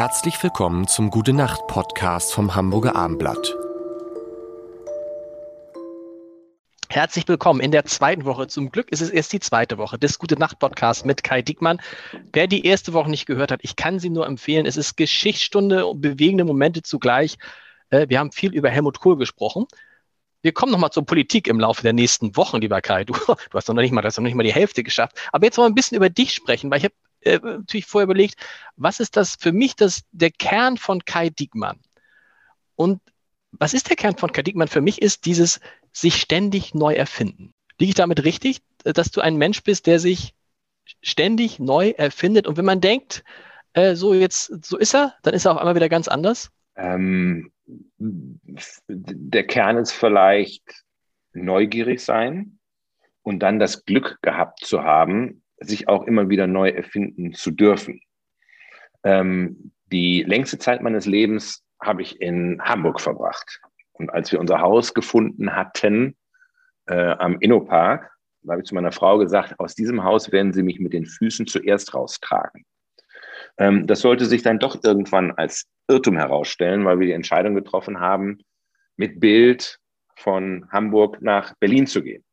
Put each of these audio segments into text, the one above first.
Herzlich willkommen zum Gute Nacht Podcast vom Hamburger Armblatt. Herzlich willkommen in der zweiten Woche. Zum Glück ist es erst die zweite Woche des Gute Nacht Podcasts mit Kai Diekmann. Wer die erste Woche nicht gehört hat, ich kann sie nur empfehlen. Es ist Geschichtsstunde und bewegende Momente zugleich. Äh, wir haben viel über Helmut Kohl gesprochen. Wir kommen nochmal zur Politik im Laufe der nächsten Wochen, lieber Kai. Du, du hast noch nicht mal, das noch nicht mal die Hälfte geschafft. Aber jetzt wollen wir ein bisschen über dich sprechen, weil ich habe äh, natürlich vorher überlegt, was ist das für mich das, der Kern von Kai Diekmann? Und was ist der Kern von Kai Diekmann? Für mich ist dieses sich ständig neu erfinden. Liege ich damit richtig, dass du ein Mensch bist, der sich ständig neu erfindet? Und wenn man denkt, äh, so jetzt, so ist er, dann ist er auf einmal wieder ganz anders? Ähm, der Kern ist vielleicht neugierig sein und dann das Glück gehabt zu haben, sich auch immer wieder neu erfinden zu dürfen. Ähm, die längste Zeit meines Lebens habe ich in Hamburg verbracht. Und als wir unser Haus gefunden hatten äh, am Innopark, da habe ich zu meiner Frau gesagt, aus diesem Haus werden Sie mich mit den Füßen zuerst raustragen. Ähm, das sollte sich dann doch irgendwann als Irrtum herausstellen, weil wir die Entscheidung getroffen haben, mit Bild von Hamburg nach Berlin zu gehen.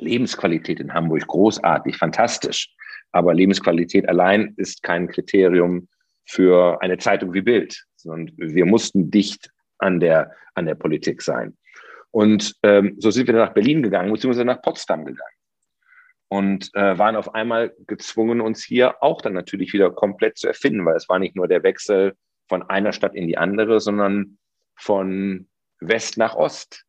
Lebensqualität in Hamburg großartig, fantastisch. Aber Lebensqualität allein ist kein Kriterium für eine Zeitung wie Bild, sondern wir mussten dicht an der, an der Politik sein. Und ähm, so sind wir nach Berlin gegangen, beziehungsweise nach Potsdam gegangen. Und äh, waren auf einmal gezwungen, uns hier auch dann natürlich wieder komplett zu erfinden, weil es war nicht nur der Wechsel von einer Stadt in die andere, sondern von West nach Ost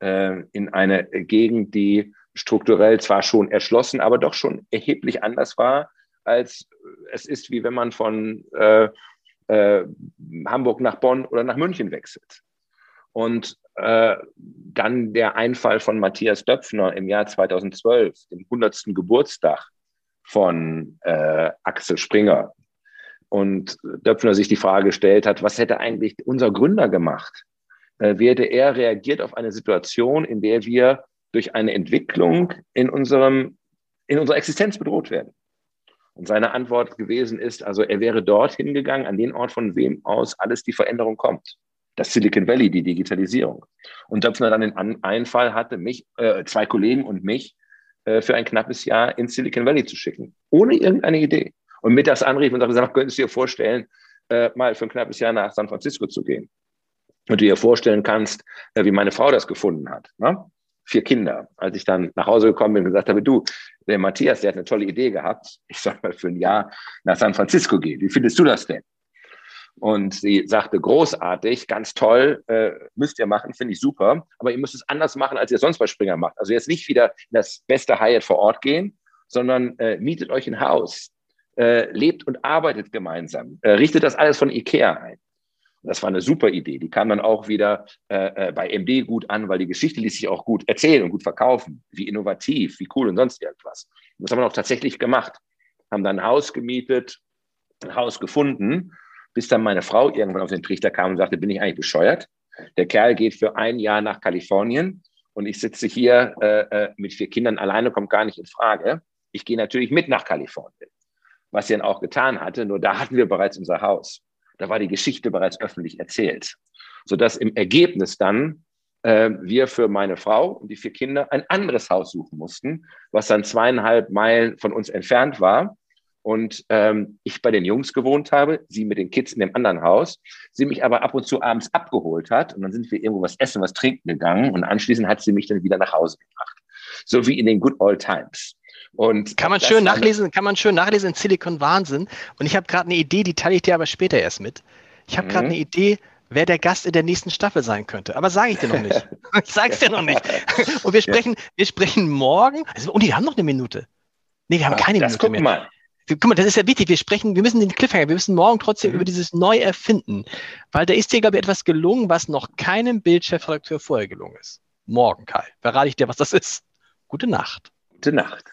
äh, in eine Gegend, die strukturell zwar schon erschlossen, aber doch schon erheblich anders war, als es ist, wie wenn man von äh, äh, Hamburg nach Bonn oder nach München wechselt. Und äh, dann der Einfall von Matthias Döpfner im Jahr 2012, dem 100. Geburtstag von äh, Axel Springer. Und Döpfner sich die Frage gestellt hat, was hätte eigentlich unser Gründer gemacht? Äh, wie hätte er reagiert auf eine Situation, in der wir durch eine Entwicklung in, unserem, in unserer Existenz bedroht werden. Und seine Antwort gewesen ist, also er wäre dorthin gegangen, an den Ort, von wem aus alles die Veränderung kommt. Das Silicon Valley, die Digitalisierung. Und Döpfner dann den Einfall hatte, mich, äh, zwei Kollegen und mich äh, für ein knappes Jahr ins Silicon Valley zu schicken. Ohne irgendeine Idee. Und mittags anrief und sagte, könntest du dir vorstellen, äh, mal für ein knappes Jahr nach San Francisco zu gehen? Und du dir vorstellen kannst, äh, wie meine Frau das gefunden hat. Ne? Vier Kinder. Als ich dann nach Hause gekommen bin und gesagt habe, du, der Matthias, der hat eine tolle Idee gehabt. Ich soll mal für ein Jahr nach San Francisco gehen. Wie findest du das denn? Und sie sagte, großartig, ganz toll, äh, müsst ihr machen, finde ich super, aber ihr müsst es anders machen, als ihr sonst bei Springer macht. Also jetzt nicht wieder in das beste Hyatt vor Ort gehen, sondern äh, mietet euch ein Haus, äh, lebt und arbeitet gemeinsam, äh, richtet das alles von Ikea ein. Das war eine super Idee. Die kam dann auch wieder äh, äh bei MD gut an, weil die Geschichte ließ sich auch gut erzählen und gut verkaufen. Wie innovativ, wie cool und sonst irgendwas. Und das haben wir auch tatsächlich gemacht. Haben dann ein Haus gemietet, ein Haus gefunden, bis dann meine Frau irgendwann auf den Trichter kam und sagte, bin ich eigentlich bescheuert? Der Kerl geht für ein Jahr nach Kalifornien und ich sitze hier äh, äh mit vier Kindern alleine, kommt gar nicht in Frage. Ich gehe natürlich mit nach Kalifornien, was sie dann auch getan hatte, nur da hatten wir bereits unser Haus. Da war die Geschichte bereits öffentlich erzählt, sodass im Ergebnis dann äh, wir für meine Frau und die vier Kinder ein anderes Haus suchen mussten, was dann zweieinhalb Meilen von uns entfernt war. Und ähm, ich bei den Jungs gewohnt habe, sie mit den Kids in dem anderen Haus, sie mich aber ab und zu abends abgeholt hat und dann sind wir irgendwo was essen, was trinken gegangen und anschließend hat sie mich dann wieder nach Hause gebracht. So wie in den Good Old Times. Und kann man schön nachlesen, kann man schön nachlesen in Silicon Wahnsinn. Und ich habe gerade eine Idee, die teile ich dir aber später erst mit. Ich habe gerade mhm. eine Idee, wer der Gast in der nächsten Staffel sein könnte. Aber sage ich dir noch nicht. ich sage es dir noch nicht. Und wir sprechen, wir sprechen morgen. Also, und die haben noch eine Minute. Nee, wir haben Ach, keine das Minute mehr. Mal. Guck mal, das ist ja wichtig. Wir sprechen, wir müssen den Cliffhanger, wir müssen morgen trotzdem mhm. über dieses Neuerfinden. Weil da ist dir, glaube ich, etwas gelungen, was noch keinem Bildchefredakteur vorher gelungen ist. Morgen, Kai. Verrate ich dir, was das ist. Gute Nacht. Gute Nacht.